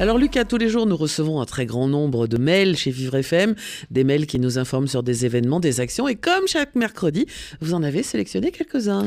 Alors Lucas, tous les jours, nous recevons un très grand nombre de mails chez Vivre FM, des mails qui nous informent sur des événements, des actions, et comme chaque mercredi, vous en avez sélectionné quelques-uns.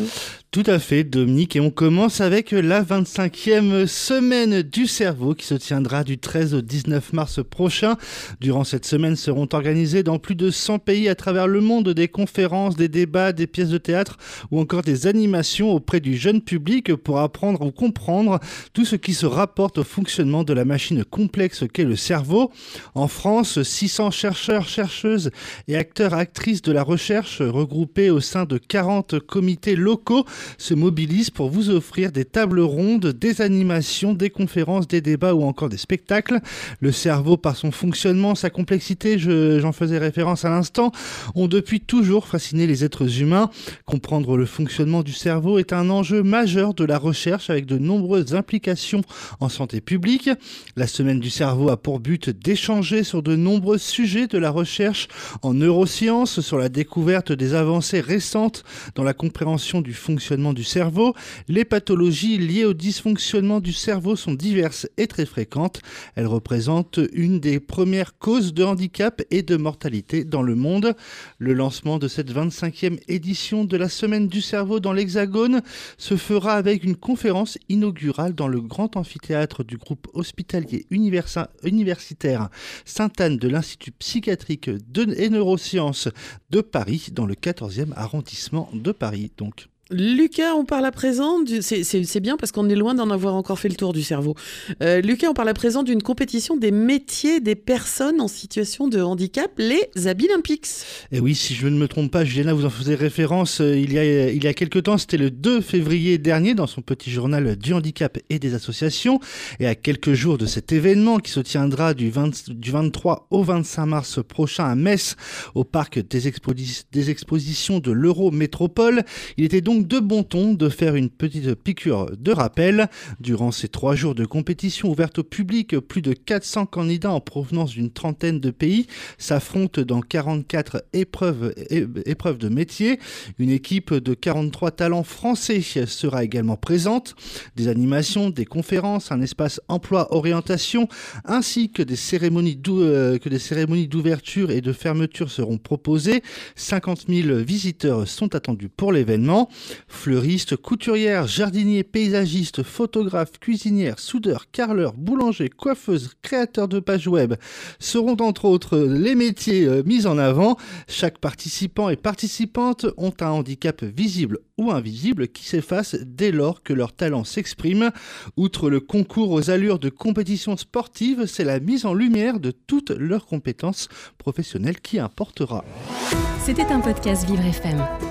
Tout à fait, Dominique, et on commence avec la 25e semaine du cerveau qui se tiendra du 13 au 19 mars prochain. Durant cette semaine seront organisées dans plus de 100 pays à travers le monde des conférences, des débats, des pièces de théâtre ou encore des animations auprès du jeune public pour apprendre ou comprendre tout ce qui se rapporte au fonctionnement de la machine complexe qu'est le cerveau. En France, 600 chercheurs, chercheuses et acteurs, actrices de la recherche regroupés au sein de 40 comités locaux se mobilisent pour vous offrir des tables rondes, des animations, des conférences, des débats ou encore des spectacles. Le cerveau, par son fonctionnement, sa complexité, j'en faisais référence à l'instant, ont depuis toujours fasciné les êtres humains. Comprendre le fonctionnement du cerveau est un enjeu majeur de la recherche avec de nombreuses implications en santé publique. La semaine du cerveau a pour but d'échanger sur de nombreux sujets de la recherche en neurosciences, sur la découverte des avancées récentes dans la compréhension du fonctionnement du cerveau. Les pathologies liées au dysfonctionnement du cerveau sont diverses et très fréquentes. Elles représentent une des premières causes de handicap et de mortalité dans le monde. Le lancement de cette 25e édition de la semaine du cerveau dans l'Hexagone se fera avec une conférence inaugurale dans le grand amphithéâtre du groupe hospitalier universitaire Sainte-Anne de l'Institut psychiatrique et neurosciences de Paris, dans le 14e arrondissement de Paris. Donc. Lucas, on parle à présent, c'est bien parce qu'on est loin d'en avoir encore fait le tour du cerveau. Euh, Lucas, on parle à présent d'une compétition des métiers des personnes en situation de handicap, les Abilympics. Et oui, si je ne me trompe pas, Juliana, vous en faisait référence euh, il, y a, il y a quelques temps, c'était le 2 février dernier dans son petit journal du handicap et des associations. Et à quelques jours de cet événement qui se tiendra du, 20, du 23 au 25 mars prochain à Metz, au parc des, des expositions de l'Eurométropole, il était donc de bon ton de faire une petite piqûre de rappel. Durant ces trois jours de compétition ouverte au public, plus de 400 candidats en provenance d'une trentaine de pays s'affrontent dans 44 épreuves, épreuves de métier. Une équipe de 43 talents français sera également présente. Des animations, des conférences, un espace emploi-orientation, ainsi que des cérémonies euh, que des cérémonies d'ouverture et de fermeture seront proposées. 50 000 visiteurs sont attendus pour l'événement. Fleuristes, couturières, jardiniers, paysagistes, photographes, cuisinières, soudeurs, carleurs, boulangers, coiffeuses, créateurs de pages web seront entre autres les métiers euh, mis en avant. Chaque participant et participante ont un handicap visible ou invisible qui s'efface dès lors que leur talent s'exprime. Outre le concours aux allures de compétition sportive, c'est la mise en lumière de toutes leurs compétences professionnelles qui importera. C'était un podcast Vivre FM.